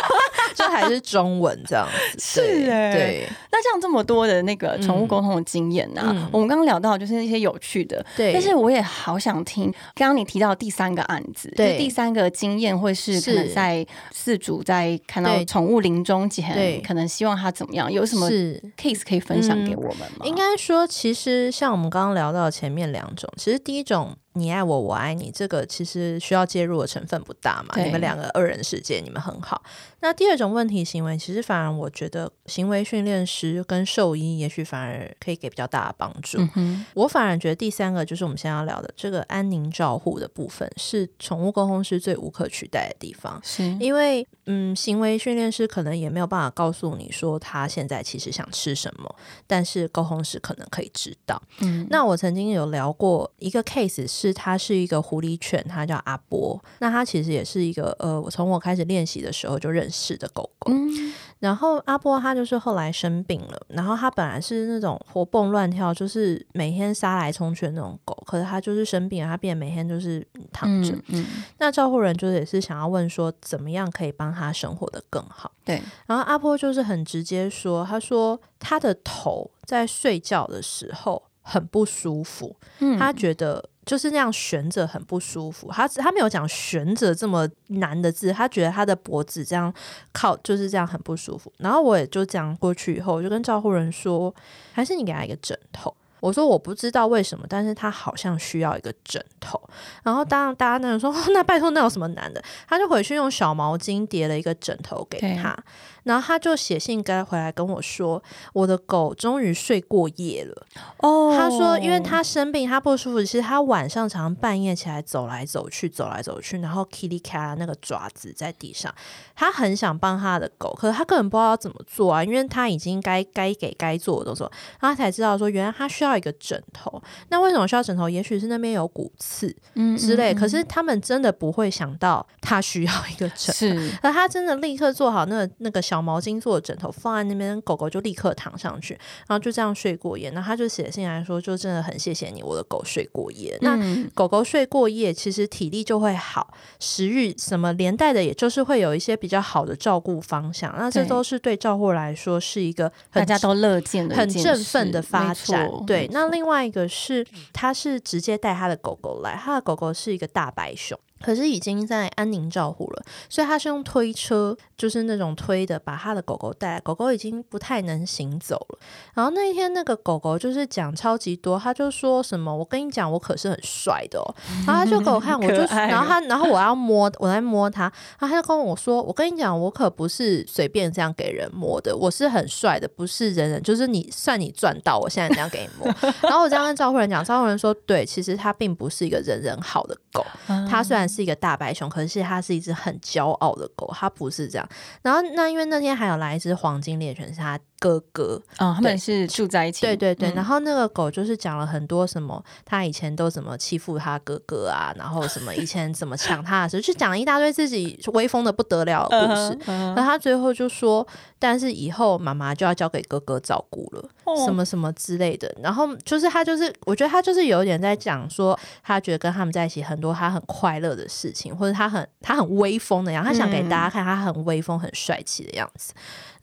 C: 就还是中文这样子，
B: 是哎。
C: 对，
B: 那像这么多的那个宠物沟通的经验呢？我们刚刚聊到就是那些有趣的，
C: 对。
B: 但是我也好想听，刚刚你提到第三个案子，对，第三个经验会是可能在四组在看到宠物临终前，可能希望他怎么样？有什么 case 可以分享给我们吗？
C: 应该说，其实像我们刚刚聊到前面两种，其实第一种。你爱我，我爱你，这个其实需要介入的成分不大嘛。你们两个二人世界，你们很好。那第二种问题行为，其实反而我觉得行为训练师跟兽医，也许反而可以给比较大的帮助。
B: 嗯，
C: 我反而觉得第三个就是我们现在要聊的这个安宁照护的部分，是宠物沟通师最无可取代的地方。
B: 是，
C: 因为嗯，行为训练师可能也没有办法告诉你说他现在其实想吃什么，但是沟通师可能可以知道。
B: 嗯，
C: 那我曾经有聊过一个 case，是它是一个狐狸犬，它叫阿波。那它其实也是一个呃，我从我开始练习的时候就认识的狗狗。
B: 嗯
C: 然后阿波它就是后来生病了，然后它本来是那种活蹦乱跳，就是每天杀来冲去的那种狗，可是它就是生病了，它变得每天就是躺着。
B: 嗯嗯，
C: 那照顾人就是也是想要问说，怎么样可以帮他生活的更好。
B: 对，
C: 然后阿波就是很直接说，他说他的头在睡觉的时候很不舒服，
B: 嗯
C: 他觉得就是那样悬着很不舒服。他他没有讲悬着这么难的字，他觉得他的脖子这样靠就是这样很不舒服。然后我也就讲过去以后，我就跟照护人说，还是你给他一个枕头。我说我不知道为什么，但是他好像需要一个枕头。然后当然大家那人说、哦，那拜托那有什么难的？他就回去用小毛巾叠了一个枕头给他，然后他就写信该回来跟我说，我的狗终于睡过夜了。
B: 哦
C: 他说，因为他生病，他不舒服，其实他晚上常常半夜起来走来走去，走来走去，然后 kitty cat 那个爪子在地上，他很想帮他的狗，可是他根本不知道要怎么做啊，因为他已经该该给该做的都做，然后他才知道说，原来他需要一个枕头。那为什么需要枕头？也许是那边有骨刺
B: 嗯
C: 之类，
B: 嗯
C: 可是他们真的不会想到他需要一个枕头。
B: 是
C: 而他真的立刻做好那个那个小毛巾做的枕头放在那边，狗狗就立刻躺上去，然后就这样睡过夜。那他就写信来说，就真的很谢谢你，我的狗睡过夜。那
B: 嗯
C: 狗狗睡过夜，其实体力就会好，食欲什么连带的，也就是会有一些比较好的照顾方向。那这都是对照顾来说是一个很
B: 大家都乐见的
C: 很振奋的发展。对那另外一个是，他是直接带他的狗狗来，他的狗狗是一个大白熊。可是已经在安宁照护了，所以他是用推车，就是那种推的，把他的狗狗带来。狗狗已经不太能行走了。然后那一天，那个狗狗就是讲超级多，他就说什么：“我跟你讲，我可是很帅的哦。”然后他就给我看，我就 然后他然后我要摸，我来摸他，然后他就跟我说：“我跟你讲，我可不是随便这样给人摸的，我是很帅的，不是人人就是你算你赚到，我现在这样给你摸。”然后我这样跟照护人讲，照护人说：“对，其实他并不是一个人人好的狗，他虽然是一个大白熊，可是它是一只很骄傲的狗，它不是这样。然后那因为那天还有来一只黄金猎犬，是它哥哥，
B: 嗯，他们是住在一起，
C: 对对对，
B: 嗯。
C: 然后那个狗就是讲了很多什么，他以前都怎么欺负他哥哥啊，然后什么以前怎么抢他的事，就讲了一大堆自己威风的不得了的故事。
B: 嗯
C: 然后他最后就说，但是以后妈妈就要交给哥哥照顾了，
B: 哦。
C: 什么什么之类的。然后就是他就是，我觉得他就是有点在讲说，他觉得跟他们在一起很多他很快乐的事情，或者他很他很威风的样子，他想给大家看他很威风、很帅气的样子。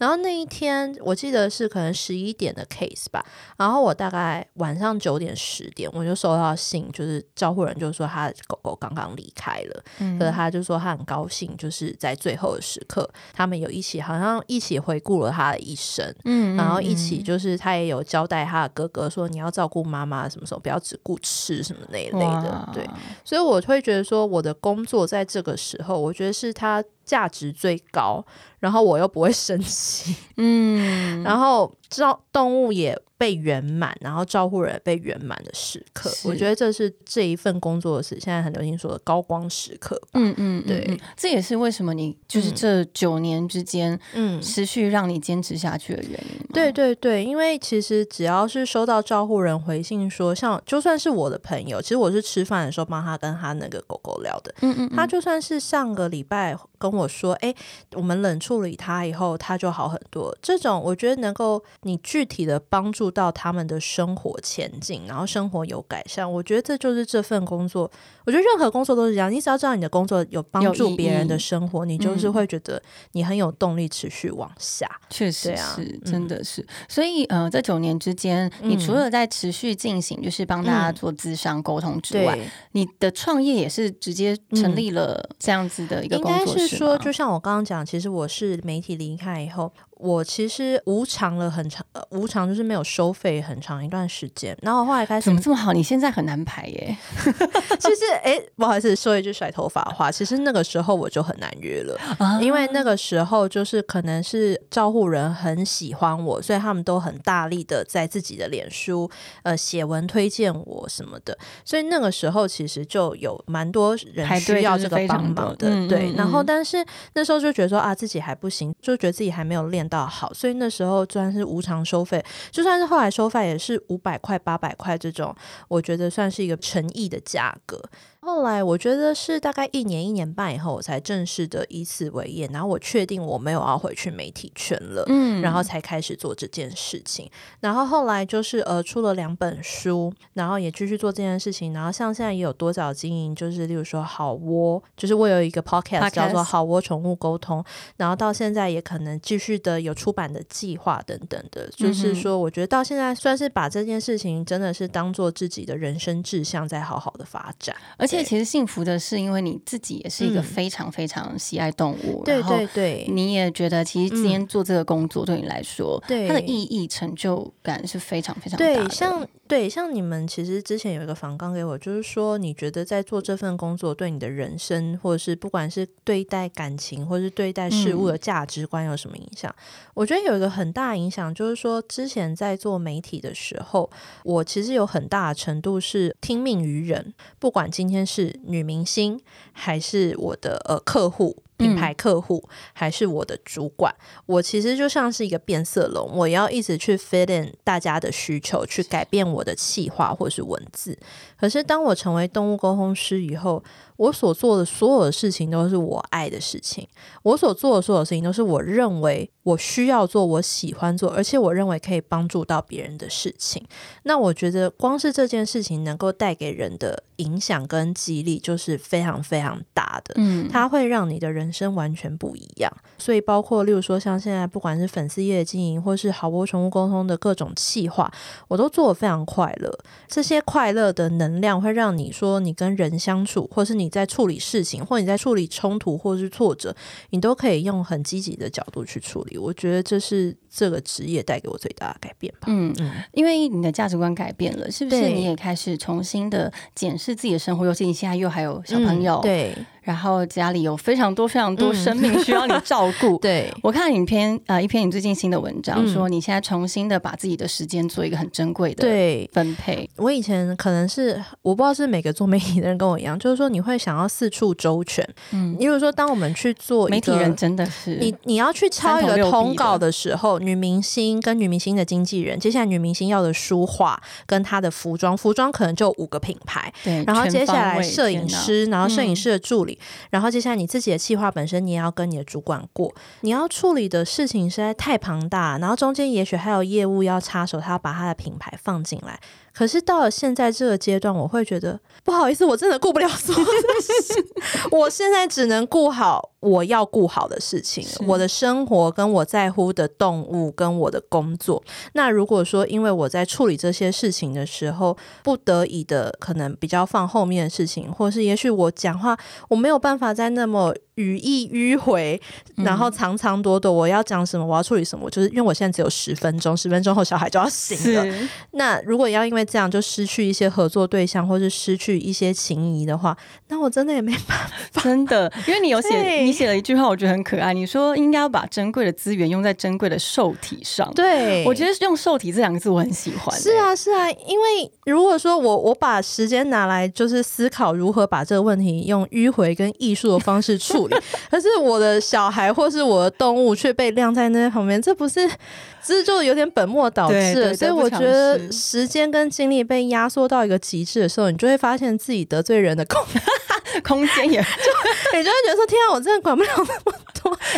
C: 然后那一天我记得是可能十一点的 case 吧，然后我大概晚上九点十点我就收到信，就是照护人就说他的狗狗刚刚离开了，
B: 嗯。
C: 可是他就说他很高兴，就是在最后的时刻，他们有一起好像一起回顾了他的一生，
B: 嗯
C: 然后一起就是他也有交代他的哥哥说你要照顾妈妈，什么时候不要只顾吃什么那一类的，对，所以我会觉得说我的工作在这个时候，我觉得是它价值最高，然后我又不会生气，
B: 嗯，
C: 然后知道动物也被圆满，然后照顾人被圆满的时刻，我觉得这是这一份工作是，现在很流行说的高光时刻吧。
B: 嗯嗯，嗯
C: 对。
B: 嗯。这也是为什么你就是
C: 嗯。
B: 这九年之间
C: 嗯，
B: 持续让你坚持下去的原因吗。
C: 对对对，因为其实只要是收到照护人回信说，像就算是我的朋友，其实我是吃饭的时候帮他跟他那个狗狗聊的，
B: 嗯，嗯嗯，
C: 他就算是上个礼拜跟我说，哎、我们冷处理他以后，他就好很多。这种我觉得能够你具体的帮助到他们的生活前进，然后生活有改善，我觉得这就是这份工作。我觉得任何工作都是这样，你只要知道你的工作有帮助别人的生活，你就是
B: 嗯
C: 会觉得你很有动力持续往下。
B: 确实是，
C: 嗯
B: 真的是。所以呃，这九年之间，你除了在持续进行，就是帮大家
C: 嗯
B: 做智商沟通之外，
C: 对，
B: 你的创业也是直接成立了这样子的一个
C: 应
B: 工作室
C: 该是说，就像我刚刚讲，其实我是媒体离开以后，我其实无偿了很长，呃、无偿就是没有收费很长一段时间。然后后来开始
B: 怎么这么好？你现在很难排耶。
C: 其实，哎，不好意思，说一句甩头发话，其实那个时候我就很难约了，因为那个时候就是可能是照护人很喜欢我，所以他们都很大力的在自己的脸书呃写文推荐我什么的，所以那个时候其实就有蛮多人需要这个帮忙的，对。然后，但是那时候就觉得说啊，自己还不行，就觉得自己还没有练到好，所以那时候虽然是无偿收费，就算是后来收费也是五百块、八百块这种，我觉得算是一个诚意的价格。后来我觉得是大概一年一年半以后，我才正式的以此为业，然后我确定我没有要回去媒体圈了，嗯，然后才开始做这件事情。然后后来就是呃出了两本书，然后也继续做这件事情。然后像现在也有多角经营，就是例如说好窝，就是我有一个 podcast 叫做好窝宠物沟通，然后到现在也可能继续的有出版的计划等等的。就是说，我觉得到现在算是把这件事情真的是当做自己的人生志向，在好好的发展，
B: 而。而且其实幸福的是，因为你自己也是一个非常非常喜爱动物，
C: 对对对，
B: 你也觉得其实今天做这个工作对你来说，它的意义、成就感是非常非常大的。
C: 对，像对像你们其实之前有一个访刚给我，就是说你觉得在做这份工作对你的人生，或者是不管是对待感情，或者是对待事物的价值观有什么影响？我觉得有一个很大影响，就是说之前在做媒体的时候，我其实有很大的程度是听命于人，不管今天。是女明星，还是我的呃客户？品牌客户还是我的主管，我其实就像是一个变色龙，我要一直去 fit in 大家的需求，去改变我的气话或是文字。可是当我成为动物沟通师以后，我所做的所有的事情都是我爱的事情，我所做的所有事情都是我认为我需要做、我喜欢做，而且我认为可以帮助到别人的事情。那我觉得光是这件事情能够带给人的影响跟激励，就是非常非常大的。嗯，它会让你的人。生完全不一样，所以包括例如说，像现在不管是粉丝业经营，或是好窝宠物沟通的各种企划，我都做的非常快乐。这些快乐的能量会让你说，你跟人相处，或是你在处理事情，或你在处理冲突，或是挫折，你都可以用很积极的角度去处理。我觉得这是这个职业带给我最大的改变吧。
B: 嗯嗯，因为你的价值观改变了，是不是？你也开始重新的检视自己的生活，尤其你现在又还有小朋友，
C: 对。
B: 然后家里有非常多非常多生命需要你照顾。
C: 对
B: 我看影片呃一篇你最近新的文章，说你现在重新的把自己的时间做一个很珍贵的
C: 对
B: 分配。
C: 我以前可能是我不知道是每个做媒体的人跟我一样，就是说你会想要四处周全。嗯，比如说当我们去做
B: 媒体人，真的是
C: 你你要去抄一个通稿的时候，女明星跟女明星的经纪人，接下来女明星要的书画跟她的服装，服装可能就五个品牌。
B: 对，
C: 然后接下来摄影师，然后摄影师的助理。然后接下来你自己的计划本身，你也要跟你的主管过，你要处理的事情实在太庞大，然后中间也许还有业务要插手，他要把他的品牌放进来。可是到了现在这个阶段，我会觉得不好意思，我真的顾不了所有的事情，我现在只能顾好我要顾好的事情，我的生活跟我在乎的动物跟我的工作。那如果说因为我在处理这些事情的时候，不得已的可能比较放后面的事情，或是也许我讲话我没有办法再那么。语意迂回，然后长长短短，我要讲什么，我要处理什么，就是因为我现在只有十分钟，十分钟后小孩就要醒了。那如果要因为这样就失去一些合作对象，或是失去一些情谊的话，那我真的也没办法。
B: 真的，因为你有写，你写了一句话，我觉得很可爱。你说应该要把珍贵的资源用在珍贵的受体上。
C: 对，
B: 我觉得用受体这两个字我很喜欢。
C: 是啊，是啊，因为如果说我我把时间拿来就是思考如何把这个问题用迂回跟艺术的方式处理。可是我的小孩或是我的动物却被晾在那旁边，这不是，这就有点本末倒置。所以我觉得时间跟精力被压缩到一个极致的时候，你就会发现自己得罪人的空
B: 空间也
C: 就你就会觉得说：天啊，我真的管不了那么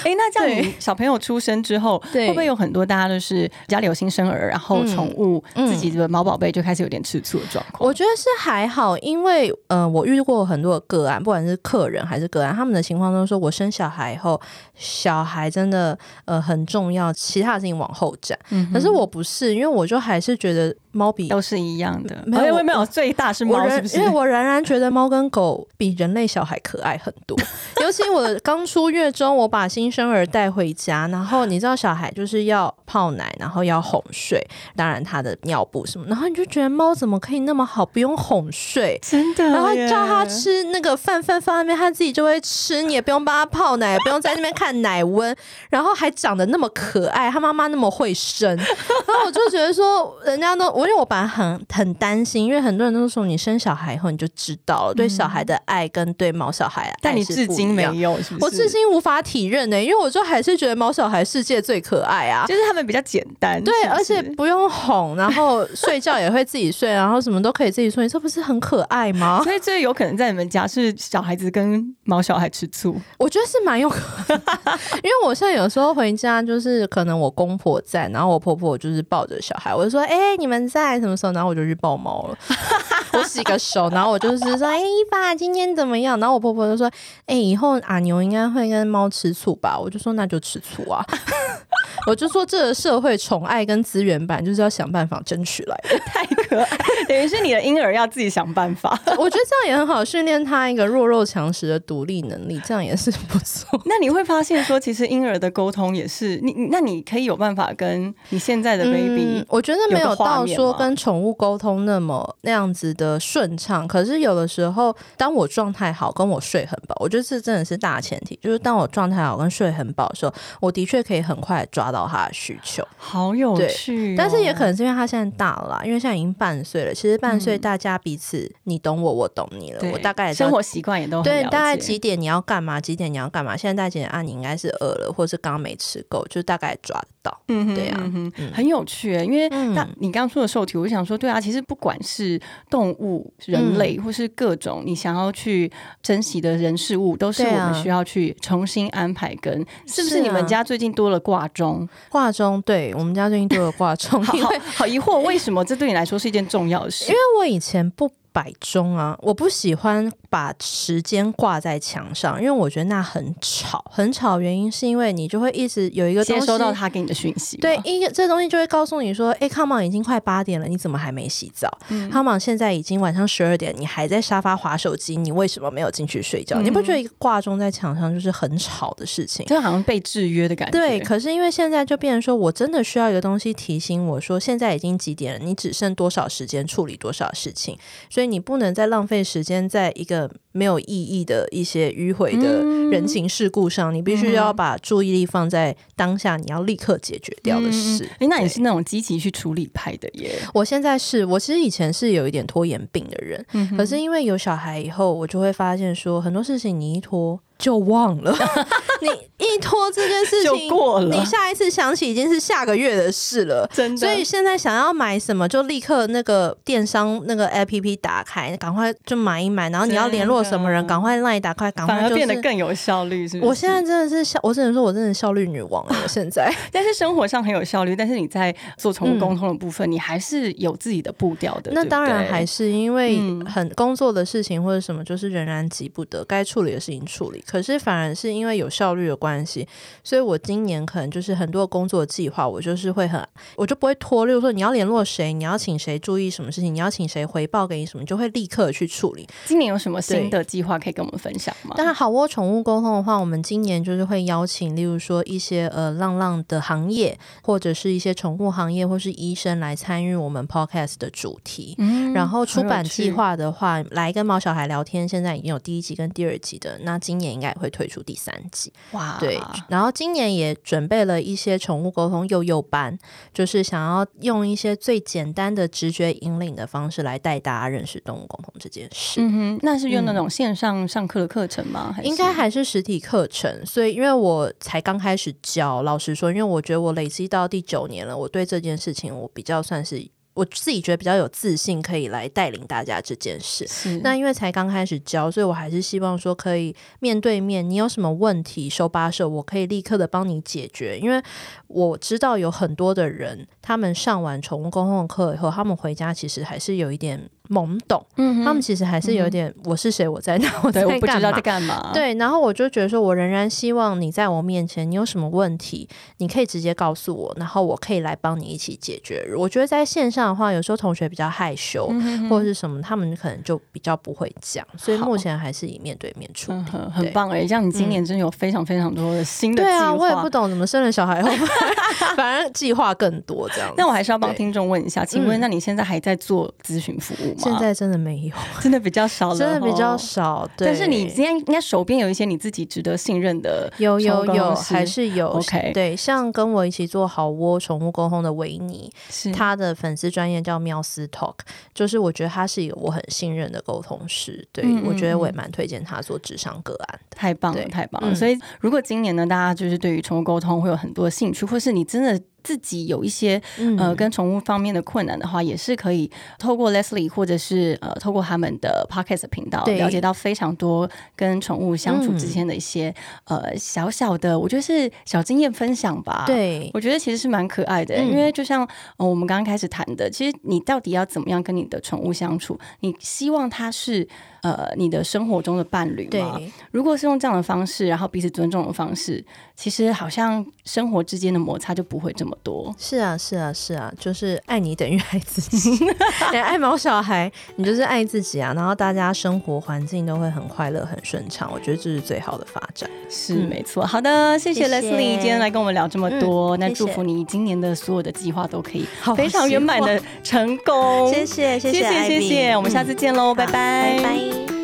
C: 多。
B: 哎，那这样小朋友出生之后，会不会有很多大家都是家里有新生儿，然后宠物自己的毛宝贝就开始有点吃醋的状况？
C: 我觉得是还好，因为呃，我遇过很多个案，不管是客人还是个案，他们的情况都是说我生小孩以后，小孩真的呃很重要，其他的事情往后站。可是我不是，因为我就还是觉得猫比
B: 都是一样的，没有没有最大是猫，是不是？
C: 因为我仍然觉得猫跟狗比人类小孩可爱很多，尤其我刚出月中，我把新生儿带回家，然后你知道小孩就是要泡奶，然后要哄睡，当然他的尿布什么，然后你就觉得猫怎么可以那么好，不用哄睡，
B: 真的，
C: 然后叫他吃那个饭饭放那边，他自己就会吃，你也不用帮他泡奶，也不用在那边看奶温，然后还长得那么可爱，他妈妈那么会生，然后我就觉得说，人家都我因为我本来很很担心，因为很多人都说你生小孩以后你就知道了，对小孩的爱跟对毛小孩，
B: 但你至今没有，是是？
C: 我至今无法体认呢，因为我就还是觉得毛小孩世界最可爱啊，
B: 就是他们比较简单，
C: 对，而且不用哄，然后睡觉也会自己睡，然后什么都可以自己睡，这不是很可爱吗？
B: 所以这有可能在你们家是小孩子跟毛小孩吃醋，
C: 我觉得是蛮有可能，因为我现在有时候回家就是可能我公婆在，然后我婆婆就是抱着小孩，我就说哎你们在什么时候？然后我就去抱猫了，我洗个手，然后我就是说哎一爸今天怎么样？然后我婆婆就说哎以后阿牛应该会跟猫吃醋吧？我就说那就吃醋啊。我就说，这个社会宠爱跟资源版就是要想办法争取来的，
B: 太可爱。等于是你的婴儿要自己想办法。
C: 我觉得这样也很好，训练他一个弱肉强食的独立能力，这样也是不错。
B: 那你会发现说，其实婴儿的沟通也是你，那你可以有办法跟你现在的 baby，
C: 我觉得没有到说跟宠物沟通那么那样子的顺畅。可是有的时候，当我状态好，跟我睡很饱，我觉得这真的是大前提。就是当我状态好跟睡很饱的时候，我的确可以很快抓。到他的需求，
B: 好有趣。
C: 但是也可能是因为他现在大了，因为现在已经半岁了。其实半岁大家彼此你懂我，我懂你了。我大概
B: 生活习惯也都
C: 对。大概几点你要干嘛？几点你要干嘛？现在大几点啊？你应该是饿了，或是刚刚没吃够，就大概抓得到。嗯，对呀，
B: 很有趣。因为那你刚刚说的受体，我就想说，对啊，其实不管是动物、人类，或是各种你想要去珍惜的人事物，都是我们需要去重新安排。跟是不是你们家最近多了挂钟？
C: 挂钟，对我们家最近多了挂钟，
B: 好好疑惑，为什么这对你来说是一件重要的事？
C: 因为我以前不摆钟啊，我不喜欢。把时间挂在墙上，因为我觉得那很吵，很吵。原因是因为你就会一直有一个
B: 接收到他给你的讯息，
C: 对，一个这东西就会告诉你说：“哎，Come on，已经快八点了，你怎么还没洗澡？Come on，现在已经晚上十二点，你还在沙发划手机，你为什么没有进去睡觉？你不觉得一个挂钟在墙上就是很吵的事情？
B: 就好像被制约的感觉。
C: 对，可是因为现在就变成说我真的需要一个东西提醒我说，现在已经几点了？你只剩多少时间处理多少事情？所以你不能再浪费时间在一个。没有意义的一些迂回的人情世故上，你必须要把注意力放在当下，你要立刻解决掉的事。
B: 哎，那你是那种积极去处理派的耶？
C: 我现在是我其实以前是有一点拖延病的人，可是因为有小孩以后，我就会发现说很多事情你一拖。就忘了，你一拖这件事情
B: 就过了，
C: 你下一次想起已经是下个月的事了，
B: 真的。
C: 所以现在想要买什么，就立刻那个电商那个 APP 打开，赶快就买一买。然后你要联络什么人，赶快让你打开，赶快就
B: 变得更有效率。是，
C: 我现在真的是效，我只能说我真的效率女王了。现在，
B: 但是生活上很有效率，但是你在做宠物沟通的部分，你还是有自己的步调的。
C: 那当然还是因为很工作的事情或者什么，就是仍然急不得，该处理的事情处理。可是反而是因为有效率的关系，所以我今年可能就是很多工作计划，我就是会很，我就不会拖。例如说，你要联络谁，你要请谁注意什么事情，你要请谁回报给你什么，就会立刻去处理。
B: 今年有什么新的计划可以跟我们分享吗？
C: 当然，好窝宠物沟通的话，我们今年就是会邀请，例如说一些呃浪浪的行业，或者是一些宠物行业，或是医生来参与我们 podcast 的主题。嗯，然后出版计划的话，来跟毛小孩聊天，现在已经有第一集跟第二集的，那今年应该也会推。推出第三季哇，对，然后今年也准备了一些宠物沟通幼幼班，就是想要用一些最简单的直觉引领的方式来带大家认识动物沟通这件事。嗯
B: 哼，那是用那种线上上课的课程吗？
C: 应该还是实体课程？所以因为我才刚开始教，老实说，因为我觉得我累积到第九年了，我对这件事情我比较算是。我自己觉得比较有自信，可以来带领大家这件事。那因为才刚开始教，所以我还是希望说可以面对面，你有什么问题手把手，我可以立刻的帮你解决。因为我知道有很多的人，他们上完宠物公共课以后，他们回家其实还是有一点。懵懂，嗯，他们其实还是有点我是谁，我在哪，我在
B: 干嘛？
C: 对，然后我就觉得说，我仍然希望你在我面前，你有什么问题，你可以直接告诉我，然后我可以来帮你一起解决。我觉得在线上的话，有时候同学比较害羞或者是什么，他们可能就比较不会讲，所以目前还是以面对面处理，
B: 很棒哎！像你今年真的有非常非常多的新的
C: 对啊，我也不懂怎么生了小孩后，反而计划更多这样。
B: 那我还是要帮听众问一下，请问那你现在还在做咨询服务吗？
C: 现在真的没有，
B: 真的比较少了，
C: 真的比较少。
B: 对但是你今天应该手边有一些你自己值得信任的，
C: 有有有，还是有。OK，对，像跟我一起做好窝宠物沟通的维尼，是他的粉丝专业叫妙思 Talk，就是我觉得他是一个我很信任的沟通师，对我觉得我也蛮推荐他做智商个案，
B: 太棒了，太棒了。所以如果今年呢，大家就是对于宠物沟通会有很多兴趣，或是你真的。自己有一些呃跟宠物方面的困难的话，也是可以透过 Leslie 或者是呃透过他们的 Podcast 频道了解到非常多跟宠物相处之间的一些呃小小的，我觉得是小经验分享吧。
C: 对，
B: 我觉得其实是蛮可爱的，因为就像我们刚刚开始谈的，其实你到底要怎么样跟你的宠物相处？你希望它是呃，你的生活中的伴侣。吗，如果是用这样的方式，然后彼此尊重的方式，其实好像生活之间的摩擦就不会这么多。
C: 是啊，是啊，是啊，就是爱你等于爱自己。对，爱毛小孩，你就是爱自己啊。然后大家生活环境都会很快乐、很顺畅，我觉得这是最好的发展。
B: 是没错。好的，谢谢 Leslie 今天来跟我们聊这么多。那祝福你今年的所有的计划都可以好，非常圆满的成功。
C: 谢谢，谢谢，
B: 谢谢。我们下次见喽，拜拜。
C: You.